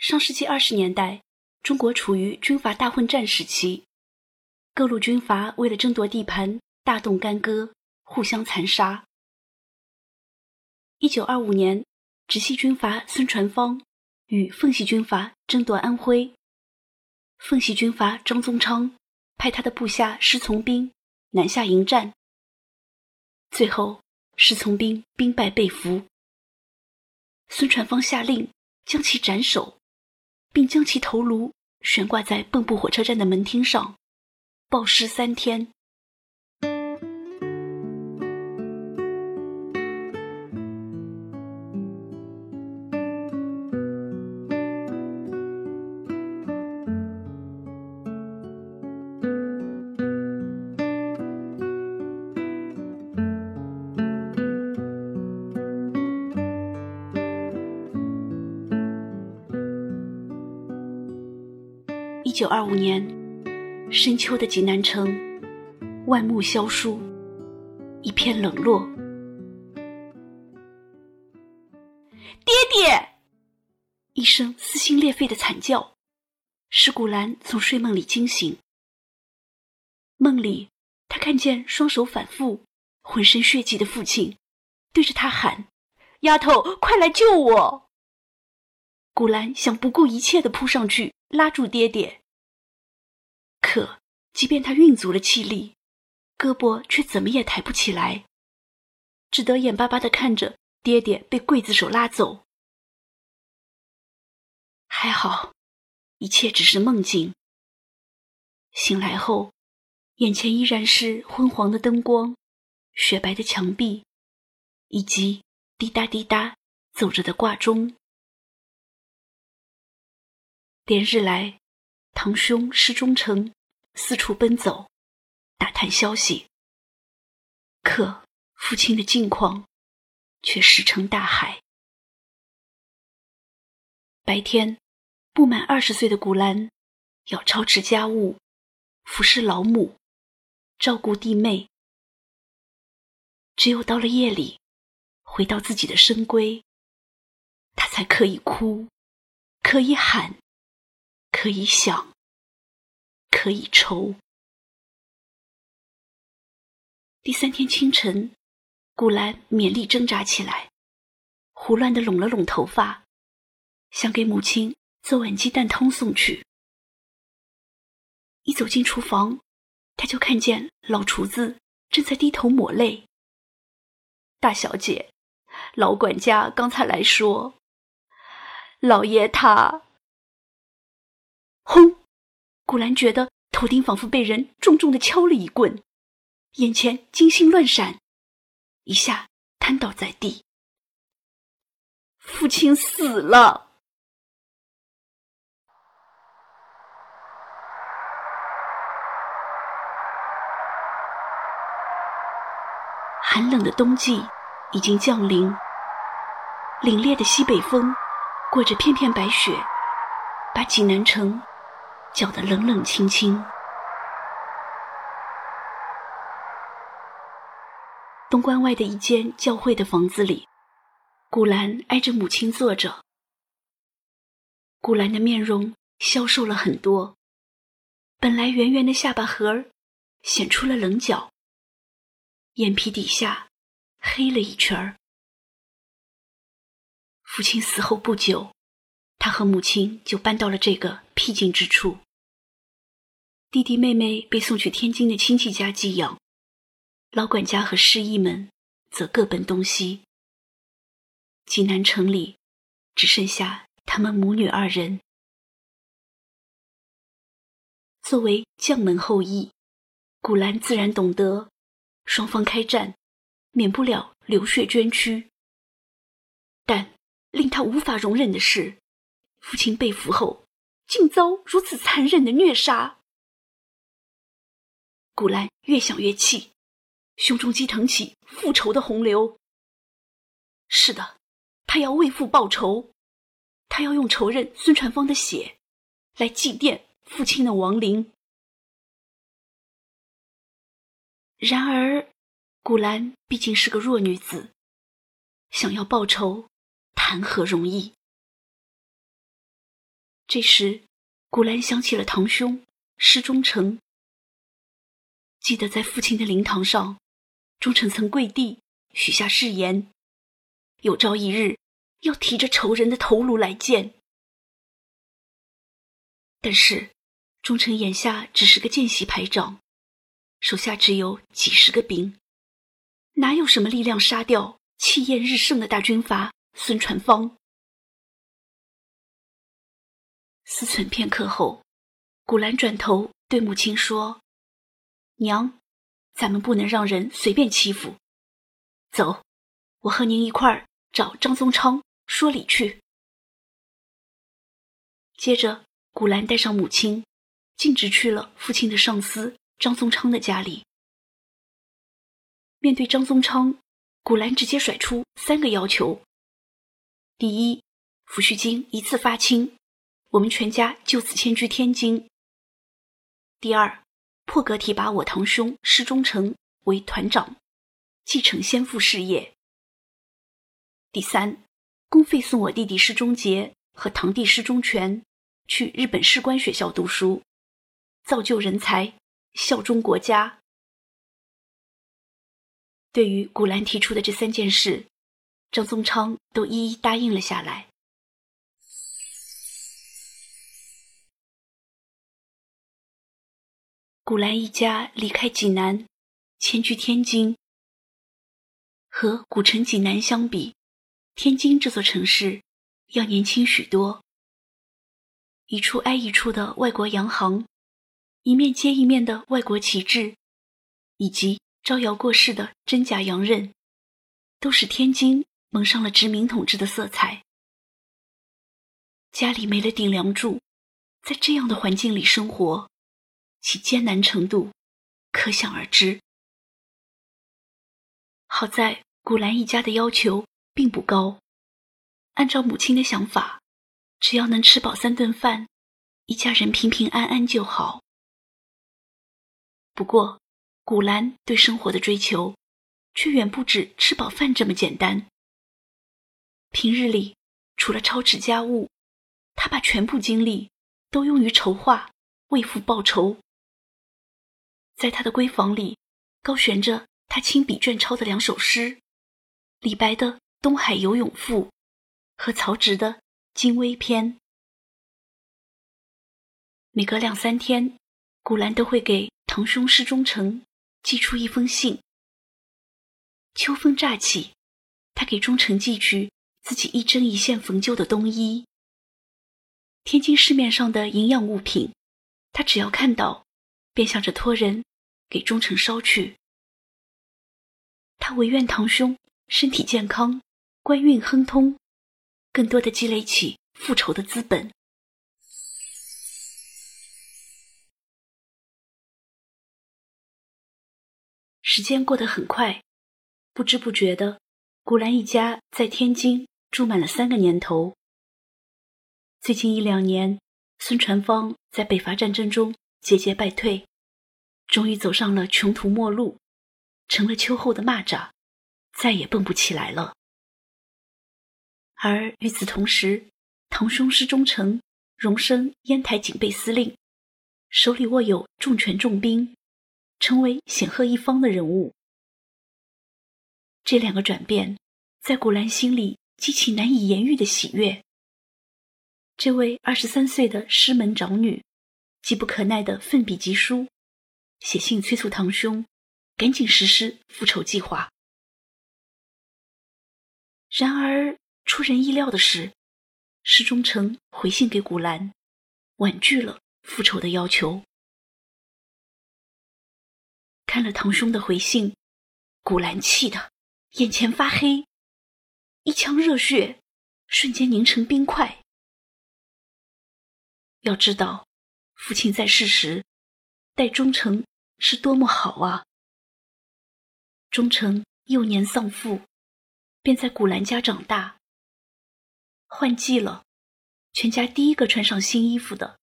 上世纪二十年代，中国处于军阀大混战时期，各路军阀为了争夺地盘，大动干戈，互相残杀。一九二五年，直系军阀孙传芳与奉系军阀争夺安徽，奉系军阀张宗昌派他的部下施从兵南下迎战，最后施从兵兵败被俘，孙传芳下令将其斩首。并将其头颅悬挂在蚌埠火车站的门厅上，暴尸三天。九二五年深秋的济南城，万木萧疏，一片冷落。爹爹！一声撕心裂肺的惨叫，使古兰从睡梦里惊醒。梦里，他看见双手反复、浑身血迹的父亲，对着他喊：“丫头，快来救我！”古兰想不顾一切的扑上去拉住爹爹。可，即便他运足了气力，胳膊却怎么也抬不起来，只得眼巴巴的看着爹爹被刽子手拉走。还好，一切只是梦境。醒来后，眼前依然是昏黄的灯光、雪白的墙壁，以及滴答滴答走着的挂钟。连日来，堂兄失忠成。四处奔走，打探消息。可父亲的近况却石沉大海。白天，不满二十岁的古兰要操持家务，服侍老母，照顾弟妹。只有到了夜里，回到自己的深闺，他才可以哭，可以喊，可以想。可以抽。第三天清晨，古兰勉力挣扎起来，胡乱的拢了拢头发，想给母亲做碗鸡蛋汤送去。一走进厨房，他就看见老厨子正在低头抹泪。大小姐，老管家刚才来说，老爷他，轰。古兰觉得头顶仿佛被人重重的敲了一棍，眼前金星乱闪，一下瘫倒在地。父亲死了。寒冷的冬季已经降临，凛冽的西北风裹着片片白雪，把济南城。搅得冷冷清清。东关外的一间教会的房子里，古兰挨着母亲坐着。古兰的面容消瘦了很多，本来圆圆的下巴颏儿显出了棱角，眼皮底下黑了一圈儿。父亲死后不久。他和母亲就搬到了这个僻静之处。弟弟妹妹被送去天津的亲戚家寄养，老管家和失意们则各奔东西。济南城里只剩下他们母女二人。作为将门后裔，古兰自然懂得，双方开战，免不了流血捐躯。但令他无法容忍的是。父亲被俘后，竟遭如此残忍的虐杀。古兰越想越气，胸中激腾起复仇的洪流。是的，他要为父报仇，他要用仇人孙传芳的血来祭奠父亲的亡灵。然而，古兰毕竟是个弱女子，想要报仇，谈何容易？这时，古兰想起了堂兄施忠诚，记得在父亲的灵堂上，忠诚曾跪地许下誓言，有朝一日要提着仇人的头颅来见。但是，忠诚眼下只是个见习排长，手下只有几十个兵，哪有什么力量杀掉气焰日盛的大军阀孙传芳？思忖片刻后，古兰转头对母亲说：“娘，咱们不能让人随便欺负。走，我和您一块儿找张宗昌说理去。”接着，古兰带上母亲，径直去了父亲的上司张宗昌的家里。面对张宗昌，古兰直接甩出三个要求：第一，抚恤金一次发清。我们全家就此迁居天津。第二，破格提拔我堂兄施忠诚为团长，继承先父事业。第三，公费送我弟弟施忠杰和堂弟施忠全去日本士官学校读书，造就人才，效忠国家。对于古兰提出的这三件事，张宗昌都一一答应了下来。古兰一家离开济南，迁居天津。和古城济南相比，天津这座城市要年轻许多。一处挨一处的外国洋行，一面接一面的外国旗帜，以及招摇过市的真假洋人，都使天津蒙上了殖民统治的色彩。家里没了顶梁柱，在这样的环境里生活。其艰难程度可想而知。好在古兰一家的要求并不高，按照母亲的想法，只要能吃饱三顿饭，一家人平平安安就好。不过，古兰对生活的追求却远不止吃饱饭这么简单。平日里，除了操持家务，他把全部精力都用于筹划为父报仇。在他的闺房里，高悬着他亲笔卷抄的两首诗：李白的《东海游泳赋》和曹植的《精微篇》。每隔两三天，古兰都会给堂兄施忠诚寄出一封信。秋风乍起，他给忠诚寄去自己一针一线缝就的冬衣。天津市面上的营养物品，他只要看到，便想着托人。给忠诚捎去。他唯愿堂兄身体健康，官运亨通，更多的积累起复仇的资本。时间过得很快，不知不觉的，古兰一家在天津住满了三个年头。最近一两年，孙传芳在北伐战争中节节败退。终于走上了穷途末路，成了秋后的蚂蚱，再也蹦不起来了。而与此同时，堂兄施忠诚荣升烟台警备司令，手里握有重权重兵，成为显赫一方的人物。这两个转变，在古兰心里激起难以言喻的喜悦。这位二十三岁的师门长女，急不可耐的奋笔疾书。写信催促堂兄赶紧实施复仇计划。然而出人意料的是，施忠诚回信给古兰，婉拒了复仇的要求。看了堂兄的回信，古兰气得眼前发黑，一腔热血瞬间凝成冰块。要知道，父亲在世时待忠诚。是多么好啊！忠诚幼年丧父，便在古兰家长大。换季了，全家第一个穿上新衣服的，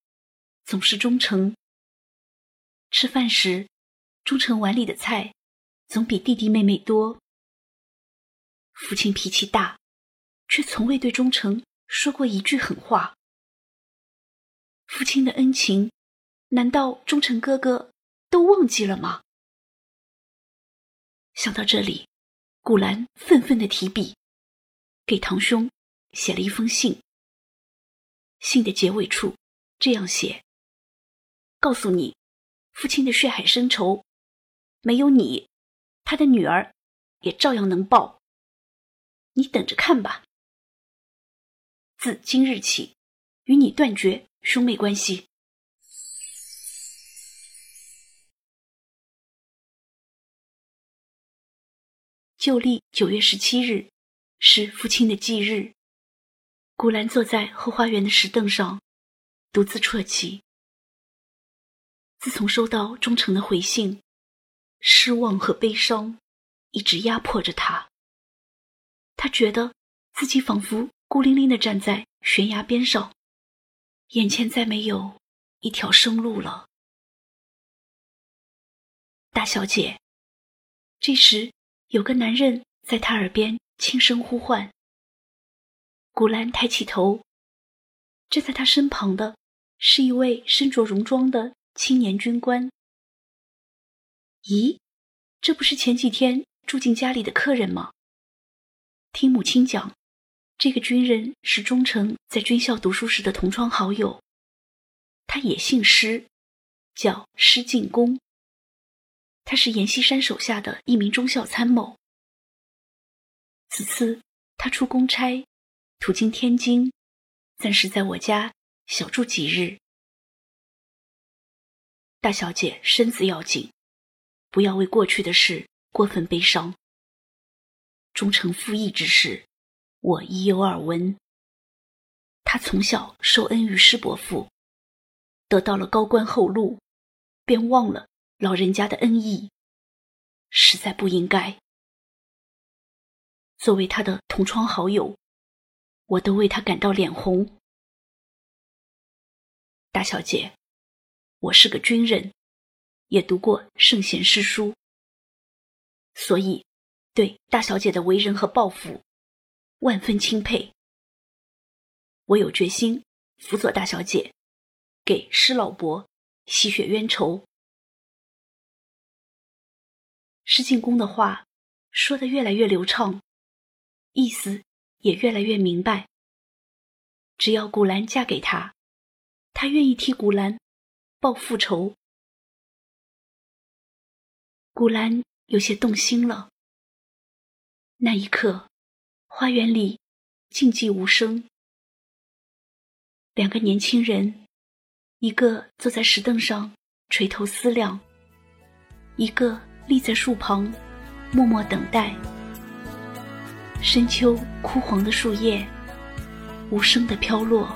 总是忠诚。吃饭时，忠诚碗里的菜总比弟弟妹妹多。父亲脾气大，却从未对忠诚说过一句狠话。父亲的恩情，难道忠诚哥哥都忘记了吗？想到这里，古兰愤愤的提笔，给堂兄写了一封信。信的结尾处这样写：“告诉你，父亲的血海深仇，没有你，他的女儿也照样能报。你等着看吧。自今日起，与你断绝兄妹关系。”旧历九月十七日是父亲的忌日。古兰坐在后花园的石凳上，独自啜泣。自从收到忠诚的回信，失望和悲伤一直压迫着他。他觉得自己仿佛孤零零的站在悬崖边上，眼前再没有一条生路了。大小姐，这时有个男人在他耳边轻声呼唤。古兰抬起头，站在他身旁的是一位身着戎装的青年军官。咦，这不是前几天住进家里的客人吗？听母亲讲，这个军人是忠诚在军校读书时的同窗好友，他也姓施，叫施进公。他是阎锡山手下的一名中校参谋。此次他出公差。途经天津，暂时在我家小住几日。大小姐身子要紧，不要为过去的事过分悲伤。忠诚赴义之事，我已有耳闻。他从小受恩于师伯父，得到了高官厚禄，便忘了老人家的恩义，实在不应该。作为他的同窗好友。我都为他感到脸红，大小姐，我是个军人，也读过圣贤诗书，所以对大小姐的为人和抱负万分钦佩。我有决心辅佐大小姐，给施老伯洗雪冤仇。施进公的话说的越来越流畅，意思。也越来越明白，只要古兰嫁给他，他愿意替古兰报复仇。古兰有些动心了。那一刻，花园里静寂无声。两个年轻人，一个坐在石凳上垂头思量，一个立在树旁默默等待。深秋，枯黄的树叶，无声的飘落。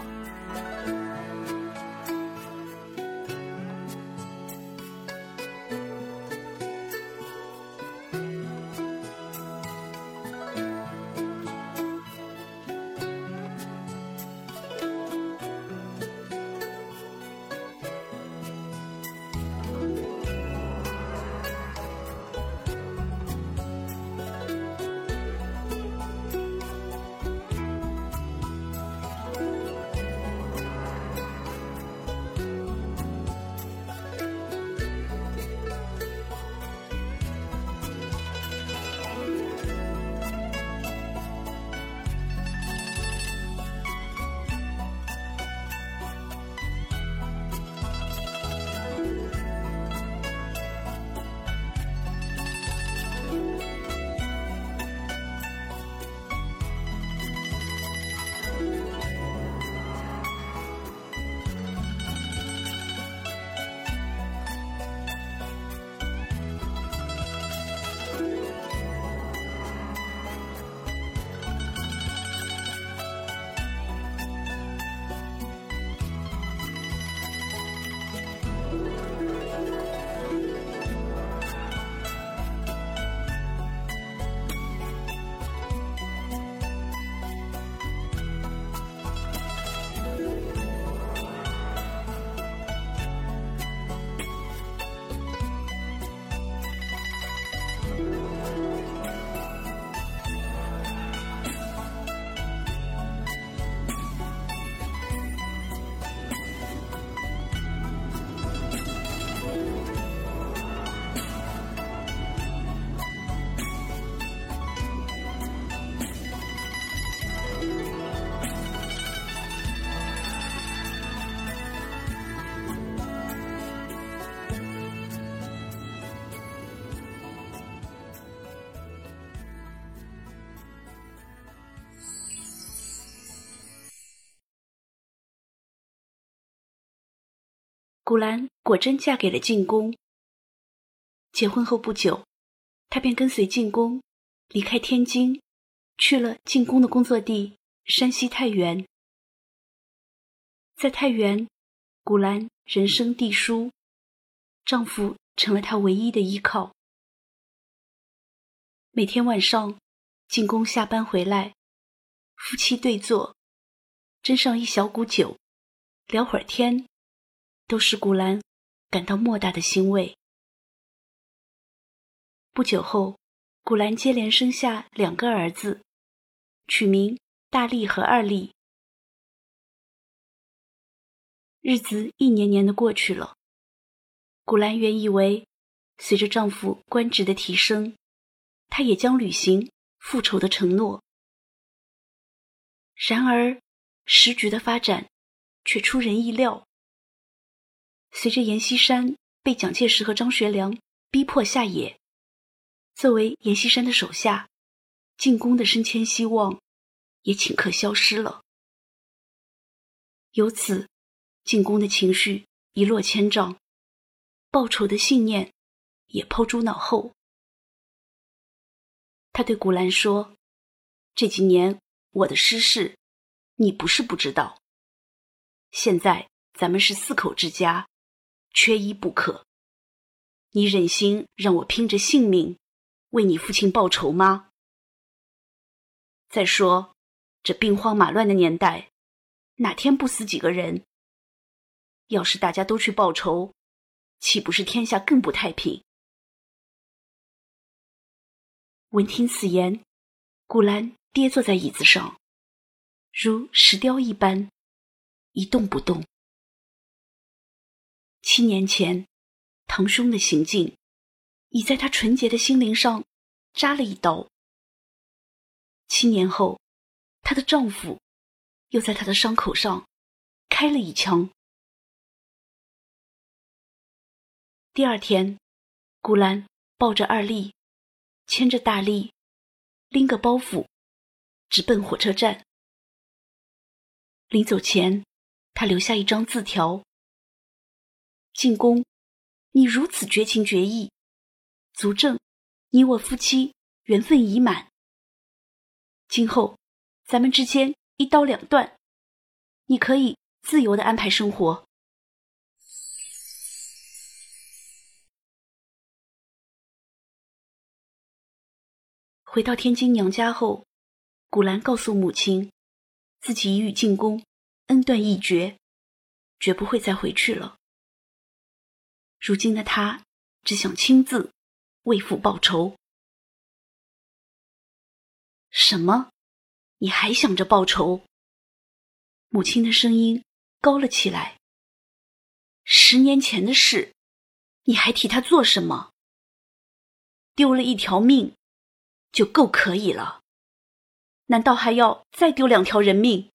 古兰果真嫁给了晋公。结婚后不久，她便跟随晋公离开天津，去了晋公的工作地山西太原。在太原，古兰人生地疏，丈夫成了她唯一的依靠。每天晚上，晋公下班回来，夫妻对坐，斟上一小股酒，聊会儿天，都使古兰感到莫大的欣慰。不久后，古兰接连生下两个儿子，取名大力和二力。日子一年年的过去了，古兰原以为，随着丈夫官职的提升，她也将履行复仇的承诺。然而，时局的发展却出人意料。随着阎锡山被蒋介石和张学良逼迫下野。作为阎锡山的手下，进攻的升迁希望也顷刻消失了。由此，进攻的情绪一落千丈，报仇的信念也抛诸脑后。他对古兰说：“这几年我的失事，你不是不知道。现在咱们是四口之家，缺一不可。你忍心让我拼着性命？”为你父亲报仇吗？再说，这兵荒马乱的年代，哪天不死几个人？要是大家都去报仇，岂不是天下更不太平？闻听此言，古兰跌坐在椅子上，如石雕一般，一动不动。七年前，堂兄的行径。已在她纯洁的心灵上扎了一刀。七年后，她的丈夫又在她的伤口上开了一枪。第二天，古兰抱着二丽，牵着大力，拎个包袱，直奔火车站。临走前，他留下一张字条：“进宫，你如此绝情绝义。”足证，你我夫妻缘分已满。今后，咱们之间一刀两断，你可以自由的安排生活。回到天津娘家后，古兰告诉母亲，自己已与进宫恩断义绝，绝不会再回去了。如今的他只想亲自。为父报仇？什么？你还想着报仇？母亲的声音高了起来。十年前的事，你还替他做什么？丢了一条命，就够可以了，难道还要再丢两条人命？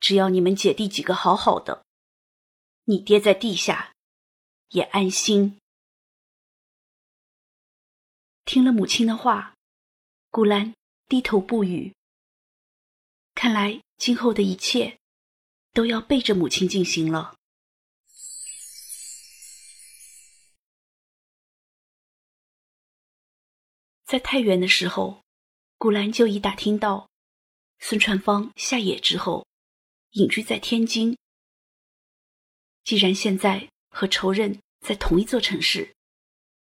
只要你们姐弟几个好好的，你爹在地下也安心。听了母亲的话，古兰低头不语。看来今后的一切都要背着母亲进行了。在太原的时候，古兰就已打听到孙传芳下野之后隐居在天津。既然现在和仇人在同一座城市，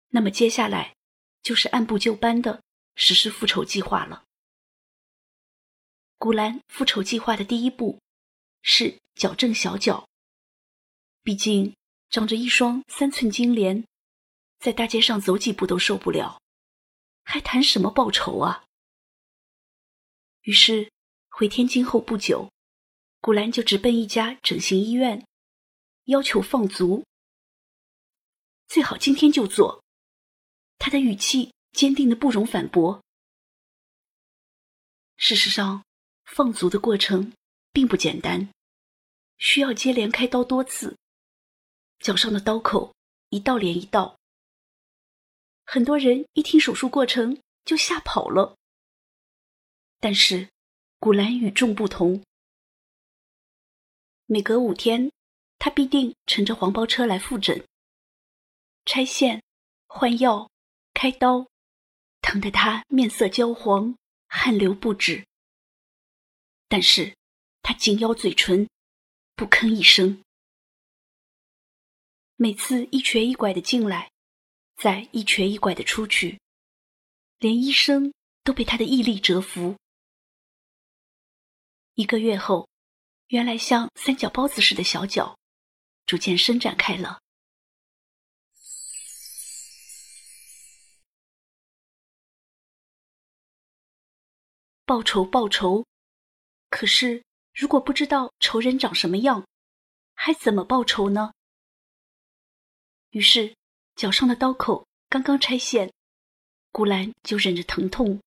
那么接下来。就是按部就班的实施复仇计划了。古兰复仇计划的第一步是矫正小脚。毕竟长着一双三寸金莲，在大街上走几步都受不了，还谈什么报仇啊？于是回天津后不久，古兰就直奔一家整形医院，要求放足，最好今天就做。他的语气坚定的不容反驳。事实上，放足的过程并不简单，需要接连开刀多次，脚上的刀口一道连一道。很多人一听手术过程就吓跑了。但是，古兰与众不同。每隔五天，他必定乘着黄包车来复诊。拆线、换药、开刀，疼得他面色焦黄，汗流不止。但是，他紧咬嘴唇，不吭一声。每次一瘸一拐的进来，再一瘸一拐的出去，连医生都被他的毅力折服。一个月后，原来像三角包子似的小脚，逐渐伸展开了。报仇，报仇！可是，如果不知道仇人长什么样，还怎么报仇呢？于是，脚上的刀口刚刚拆线，古兰就忍着疼痛，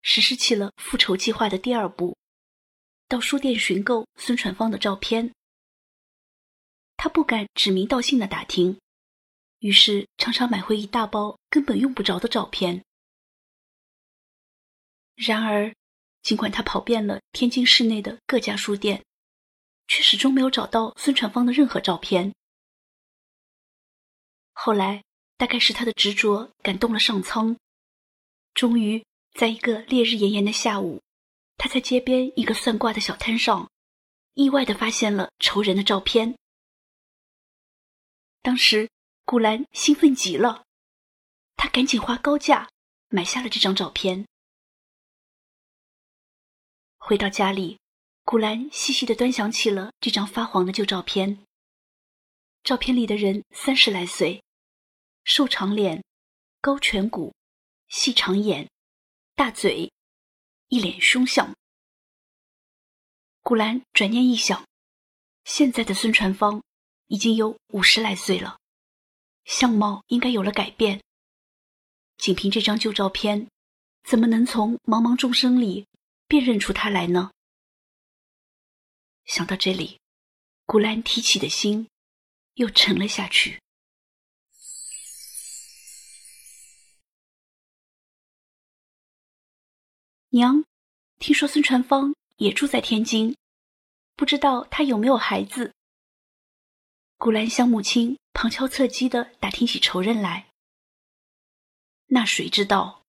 实施起了复仇计划的第二步。到书店寻购孙传芳的照片，他不敢指名道姓的打听，于是常常买回一大包根本用不着的照片。然而，尽管他跑遍了天津市内的各家书店，却始终没有找到孙传芳的任何照片。后来，大概是他的执着感动了上苍，终于在一个烈日炎炎的下午。他在街边一个算卦的小摊上，意外的发现了仇人的照片。当时，古兰兴奋极了，他赶紧花高价买下了这张照片。回到家里，古兰细细的端详起了这张发黄的旧照片。照片里的人三十来岁，瘦长脸，高颧骨，细长眼，大嘴。一脸凶相。古兰转念一想，现在的孙传芳已经有五十来岁了，相貌应该有了改变。仅凭这张旧照片，怎么能从茫茫众生里辨认出他来呢？想到这里，古兰提起的心又沉了下去。娘，听说孙传芳也住在天津，不知道他有没有孩子。古兰向母亲旁敲侧击的打听起仇人来。那谁知道，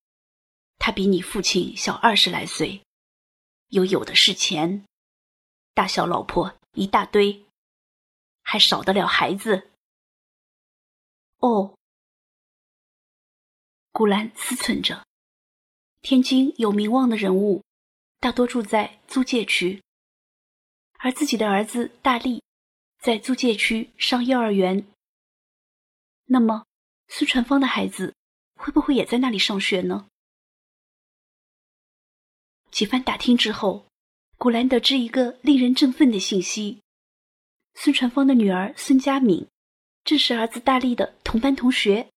他比你父亲小二十来岁，又有的是钱，大小老婆一大堆，还少得了孩子？哦，古兰思忖着。天津有名望的人物，大多住在租界区，而自己的儿子大力在租界区上幼儿园。那么，孙传芳的孩子会不会也在那里上学呢？几番打听之后，古兰得知一个令人振奋的信息：孙传芳的女儿孙佳敏，正是儿子大力的同班同学。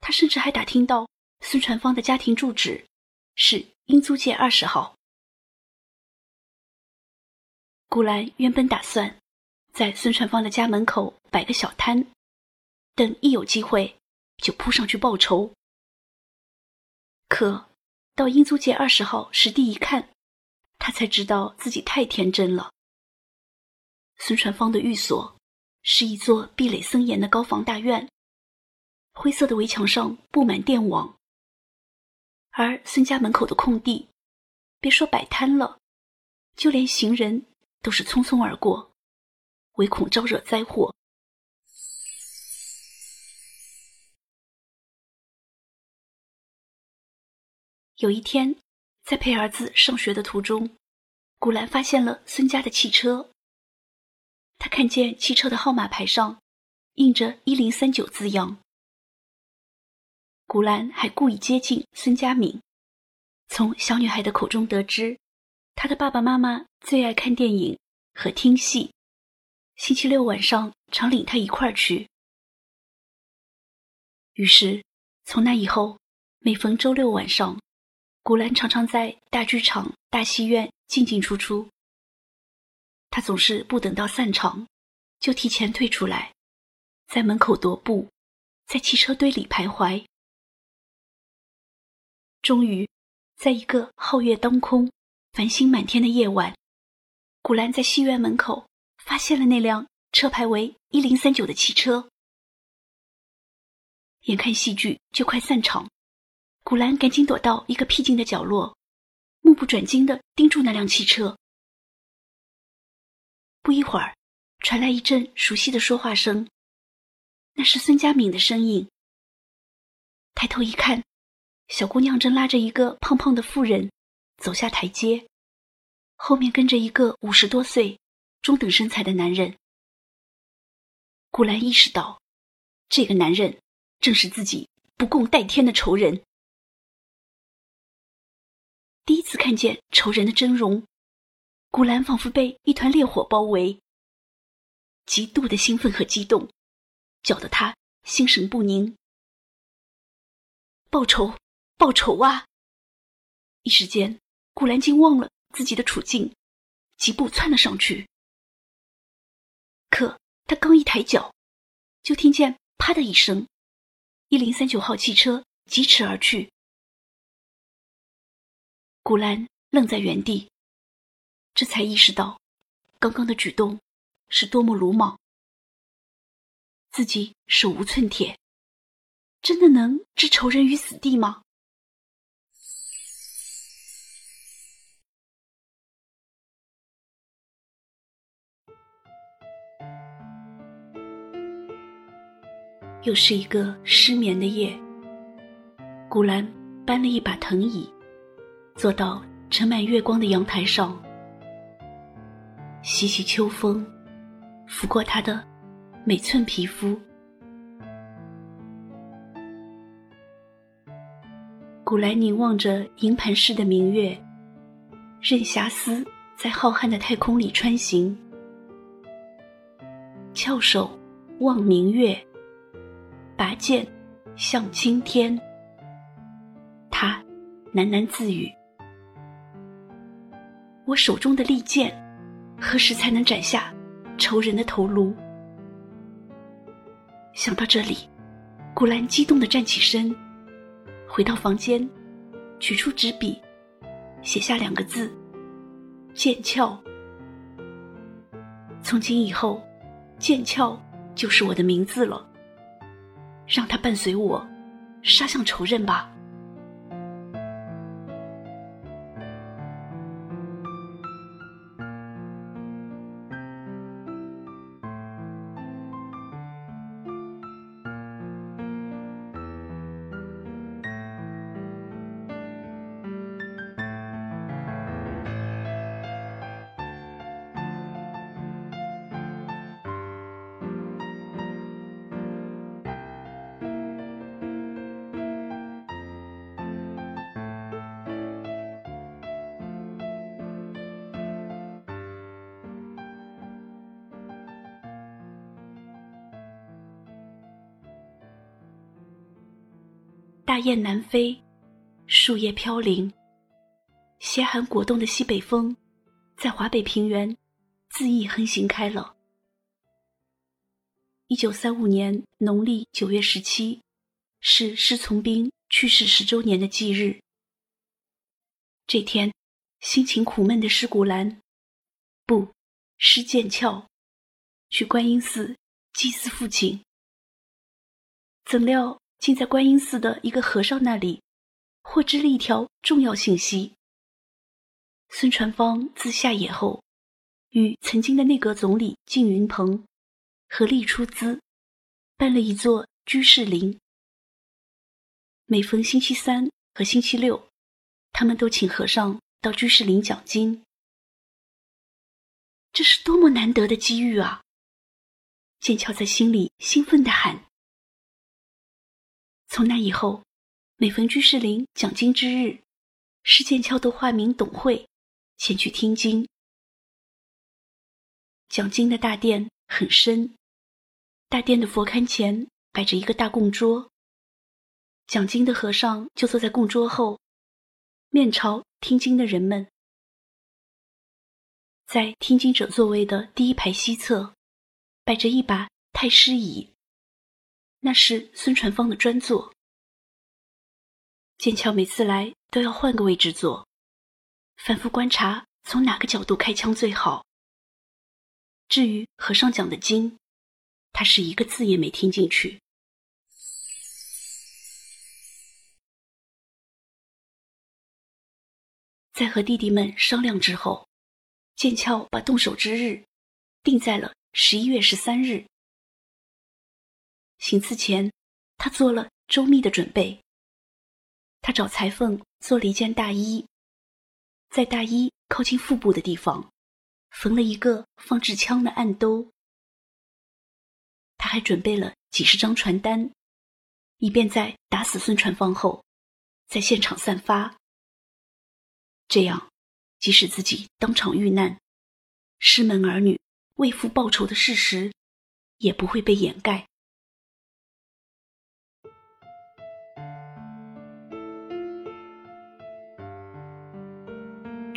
他甚至还打听到。孙传芳的家庭住址是英租界二十号。古兰原本打算在孙传芳的家门口摆个小摊，等一有机会就扑上去报仇。可到英租界二十号实地一看，他才知道自己太天真了。孙传芳的寓所是一座壁垒森严的高房大院，灰色的围墙上布满电网。而孙家门口的空地，别说摆摊了，就连行人都是匆匆而过，唯恐招惹灾祸。有一天，在陪儿子上学的途中，古兰发现了孙家的汽车。他看见汽车的号码牌上印着“一零三九”字样。古兰还故意接近孙佳敏，从小女孩的口中得知，她的爸爸妈妈最爱看电影和听戏，星期六晚上常领他一块儿去。于是，从那以后，每逢周六晚上，古兰常常在大剧场、大戏院进进出出。他总是不等到散场，就提前退出来，在门口踱步，在汽车堆里徘徊。终于，在一个皓月当空、繁星满天的夜晚，古兰在戏院门口发现了那辆车牌为一零三九的汽车。眼看戏剧就快散场，古兰赶紧躲到一个僻静的角落，目不转睛的盯住那辆汽车。不一会儿，传来一阵熟悉的说话声，那是孙佳敏的声音。抬头一看，小姑娘正拉着一个胖胖的妇人走下台阶，后面跟着一个五十多岁、中等身材的男人。古兰意识到，这个男人。正是自己不共戴天的仇人。第一次看见仇人的真容，古兰仿佛被一团烈火包围，极度的兴奋和激动，搅得他心神不宁。报仇，报仇啊！一时间，古兰竟忘了自己的处境，疾步窜了上去。可他刚一抬脚，就听见“啪”的一声。一零三九号汽车疾驰而去，古兰愣在原地，这才意识到，刚刚的举动是多么鲁莽。自己手无寸铁，真的能置仇人于死地吗？又是一个失眠的夜。古兰搬了一把藤椅，坐到盛满月光的阳台上，习习秋风拂过他的每寸皮肤。古兰凝望着银盘似的明月，任霞丝在浩瀚的太空里穿行，翘首望明月。拔剑向青天，他喃喃自语：“我手中的利剑，何时才能斩下仇人的头颅？”想到这里，古兰激动的站起身，回到房间，取出纸笔，写下两个字：“剑鞘。”从今以后，剑鞘就是我的名字了。让他伴随我，杀向仇人吧。大雁南飞，树叶飘零。斜寒果冻的西北风，在华北平原恣意横行开了。一九三五年农历九月十七，是施从兵去世十周年的忌日。这天，心情苦闷的施古兰，不，施剑鞘，去观音寺祭祀父亲。怎料。竟在观音寺的一个和尚那里，获知了一条重要信息：孙传芳自下野后，与曾经的内阁总理靳云鹏合力出资，办了一座居士林。每逢星期三和星期六，他们都请和尚到居士林讲经。这是多么难得的机遇啊！剑鞘在心里兴奋地喊。从那以后，每逢居士林讲经之日，施剑翘都化名董慧前去听经。讲经的大殿很深，大殿的佛龛前摆着一个大供桌，讲经的和尚就坐在供桌后，面朝听经的人们。在听经者座位的第一排西侧，摆着一把太师椅。那是孙传芳的专座。剑桥每次来都要换个位置坐，反复观察从哪个角度开枪最好。至于和尚讲的经，他是一个字也没听进去。在和弟弟们商量之后，剑鞘把动手之日定在了十一月十三日。行刺前，他做了周密的准备。他找裁缝做了一件大衣，在大衣靠近腹部的地方缝了一个放置枪的暗兜。他还准备了几十张传单，以便在打死孙传芳后，在现场散发。这样，即使自己当场遇难，师门儿女为父报仇的事实也不会被掩盖。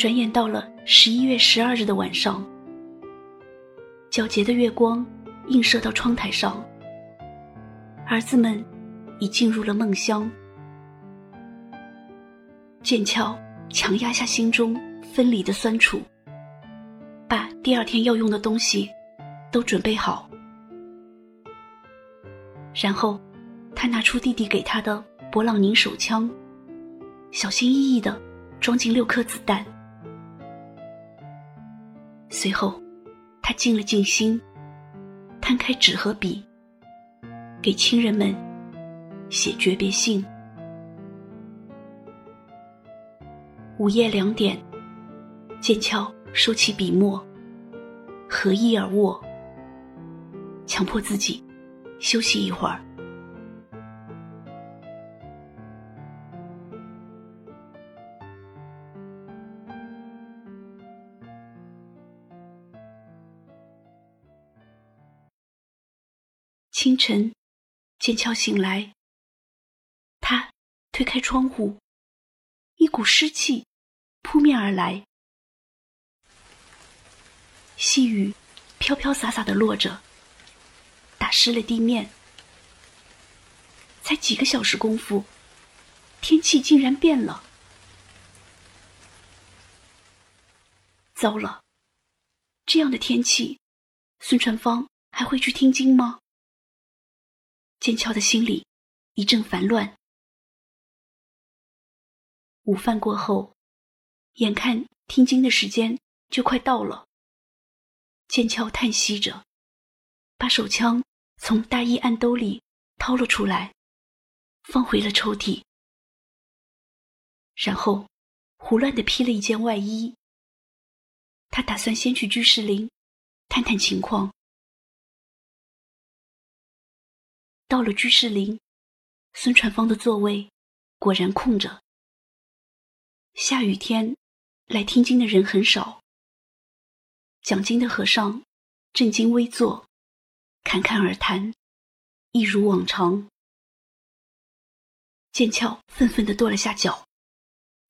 转眼到了十一月十二日的晚上，皎洁的月光映射到窗台上，儿子们已进入了梦乡。剑鞘。强压下心中分离的酸楚，把第二天要用的东西都准备好，然后他拿出弟弟给他的勃朗宁手枪，小心翼翼的装进六颗子弹。随后，他静了静心，摊开纸和笔，给亲人们写诀别信。午夜两点，剑鞘收起笔墨，合衣而卧，强迫自己休息一会儿。清晨，剑鞘醒来，他推开窗户，一股湿气。扑面而来，细雨飘飘洒洒的落着，打湿了地面。才几个小时功夫，天气竟然变了。糟了，这样的天气，孙传芳还会去听经吗？剑鞘的心里一阵烦乱。午饭过后。眼看听经的时间就快到了，剑鞘叹息着，把手枪从大衣暗兜里掏了出来，放回了抽屉，然后胡乱的披了一件外衣。他打算先去居士林探探情况。到了居士林，孙传芳的座位果然空着。下雨天。来听经的人很少，讲经的和尚正襟危坐，侃侃而谈，一如往常。剑鞘愤愤地跺了下脚，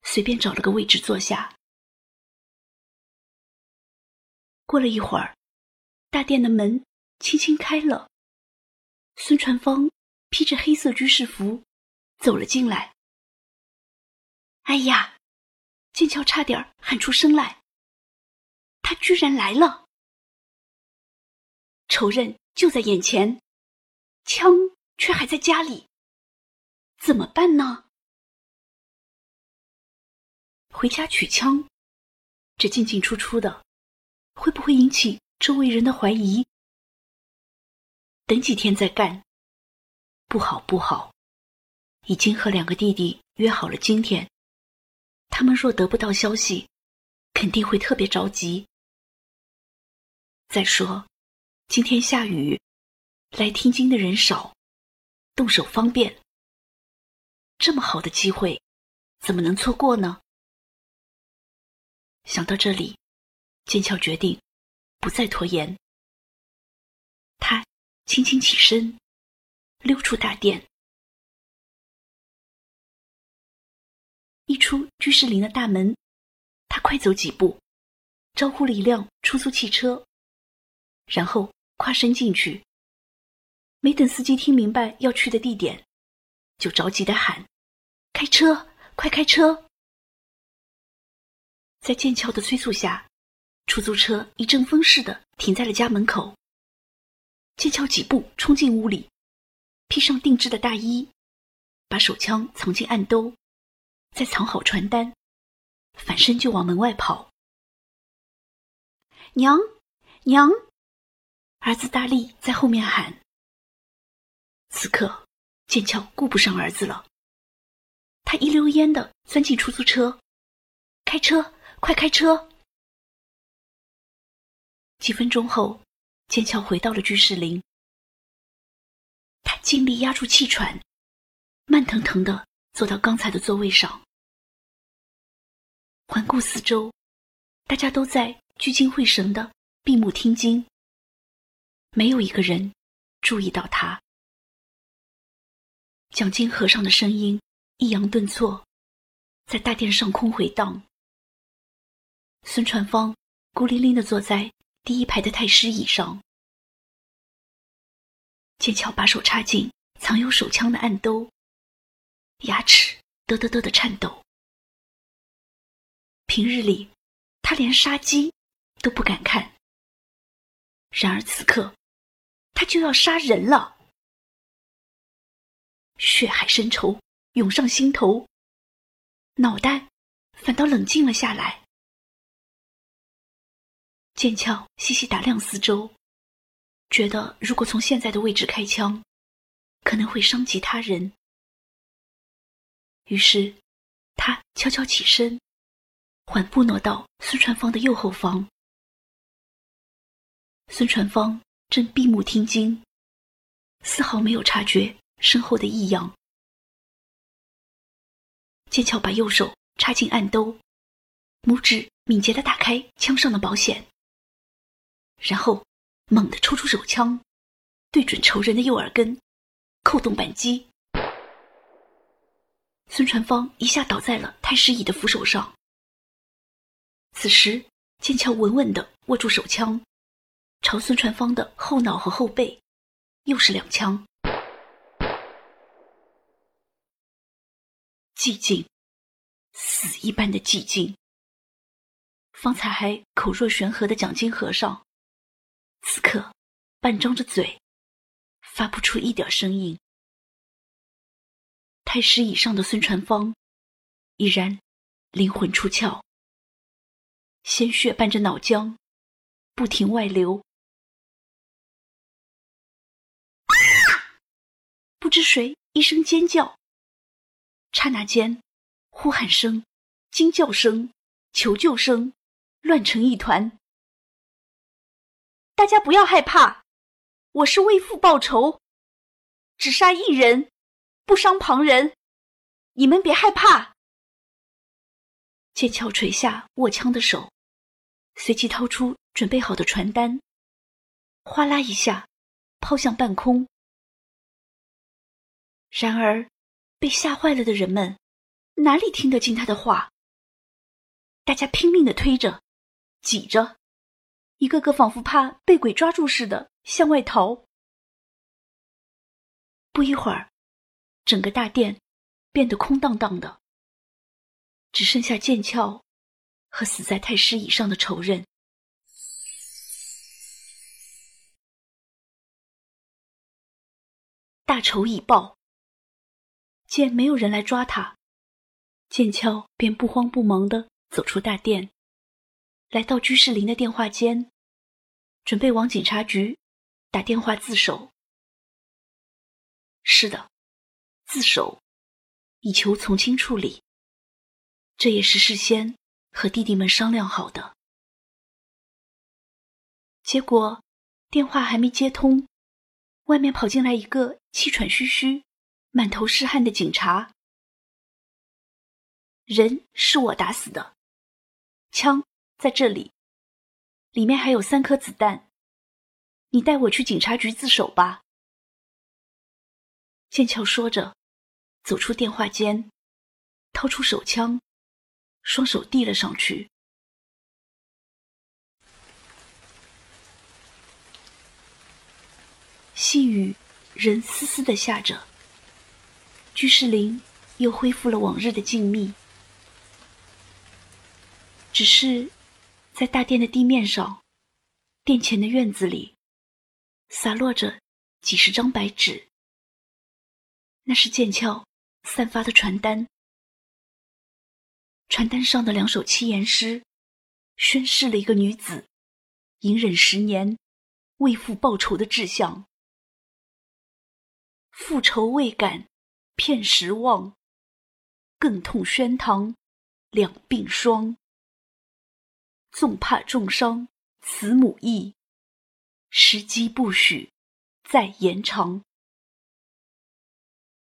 随便找了个位置坐下。过了一会儿，大殿的门轻轻开了，孙传芳披着黑色居士服走了进来。哎呀！剑鞘差点喊出声来。他居然来了！仇人就在眼前，枪却还在家里，怎么办呢？回家取枪，这进进出出的，会不会引起周围人的怀疑？等几天再干，不好不好，已经和两个弟弟约好了今天。他们若得不到消息，肯定会特别着急。再说，今天下雨，来听经的人少，动手方便。这么好的机会，怎么能错过呢？想到这里，剑鞘决定不再拖延。他轻轻起身，溜出大殿。一出居士林的大门，他快走几步，招呼了一辆出租汽车，然后跨身进去。没等司机听明白要去的地点，就着急的喊：“开车，快开车！”在剑鞘的催促下，出租车一阵风似的停在了家门口。剑桥几步冲进屋里，披上定制的大衣，把手枪藏进暗兜，再藏好传单，反身就往门外跑。娘，娘！儿子大力在后面喊。此刻，剑桥顾不上儿子了，他一溜烟的钻进出租车，开车，快开车！几分钟后，剑桥回到了居士林，他尽力压住气喘，慢腾腾的坐到刚才的座位上，环顾四周，大家都在。聚精会神的闭目听经，没有一个人注意到他。讲经和尚的声音抑扬顿挫，在大殿上空回荡。孙传芳孤零零的坐在第一排的太师椅上，剑桥把手插进藏有手枪的暗兜，牙齿嘚嘚嘚的颤抖。平日里，他连杀鸡。都不敢看。然而此刻，他就要杀人了。血海深仇涌上心头，脑袋反倒冷静了下来。剑鞘细细打量四周，觉得如果从现在的位置开枪，可能会伤及他人。于是，他悄悄起身，缓步挪到孙传芳的右后方。孙传芳正闭目听经，丝毫没有察觉身后的异样。剑鞘把右手插进暗兜，拇指敏捷地打开枪上的保险，然后猛地抽出手枪，对准仇人的右耳根，扣动扳机。孙传芳一下倒在了太师椅的扶手上。此时，剑桥稳稳地握住手枪。朝孙传芳的后脑和后背，又是两枪。寂静，死一般的寂静。方才还口若悬河的蒋经和尚，此刻半张着嘴，发不出一点声音。太师椅上的孙传芳，已然灵魂出窍，鲜血伴着脑浆，不停外流。不知谁一声尖叫，刹那间，呼喊声、惊叫声、求救声乱成一团。大家不要害怕，我是为父报仇，只杀一人，不伤旁人，你们别害怕。剑鞘垂下握枪的手，随即掏出准备好的传单，哗啦一下抛向半空。然而，被吓坏了的人们哪里听得进他的话？大家拼命的推着、挤着，一个个仿佛怕被鬼抓住似的向外逃。不一会儿，整个大殿变得空荡荡的，只剩下剑鞘和死在太师椅上的仇人。大仇已报。见没有人来抓他，剑鞘便不慌不忙地走出大殿，来到居士林的电话间，准备往警察局打电话自首。是的，自首，以求从轻处理。这也是事先和弟弟们商量好的。结果，电话还没接通，外面跑进来一个气喘吁吁。满头是汗的警察，人是我打死的，枪在这里，里面还有三颗子弹。你带我去警察局自首吧。剑桥说着，走出电话间，掏出手枪，双手递了上去。细雨仍丝丝的下着。居士林又恢复了往日的静谧，只是在大殿的地面上，殿前的院子里，洒落着几十张白纸。那是剑鞘散发的传单，传单上的两首七言诗，宣示了一个女子隐忍十年为父报仇的志向。复仇未敢片时忘，更痛宣堂两鬓霜。纵怕重伤慈母意，时机不许再延长。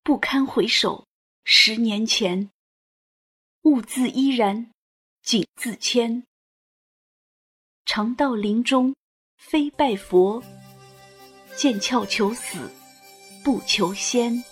不堪回首十年前，兀自依然锦自谦。常到林中非拜佛，剑鞘求死不求仙。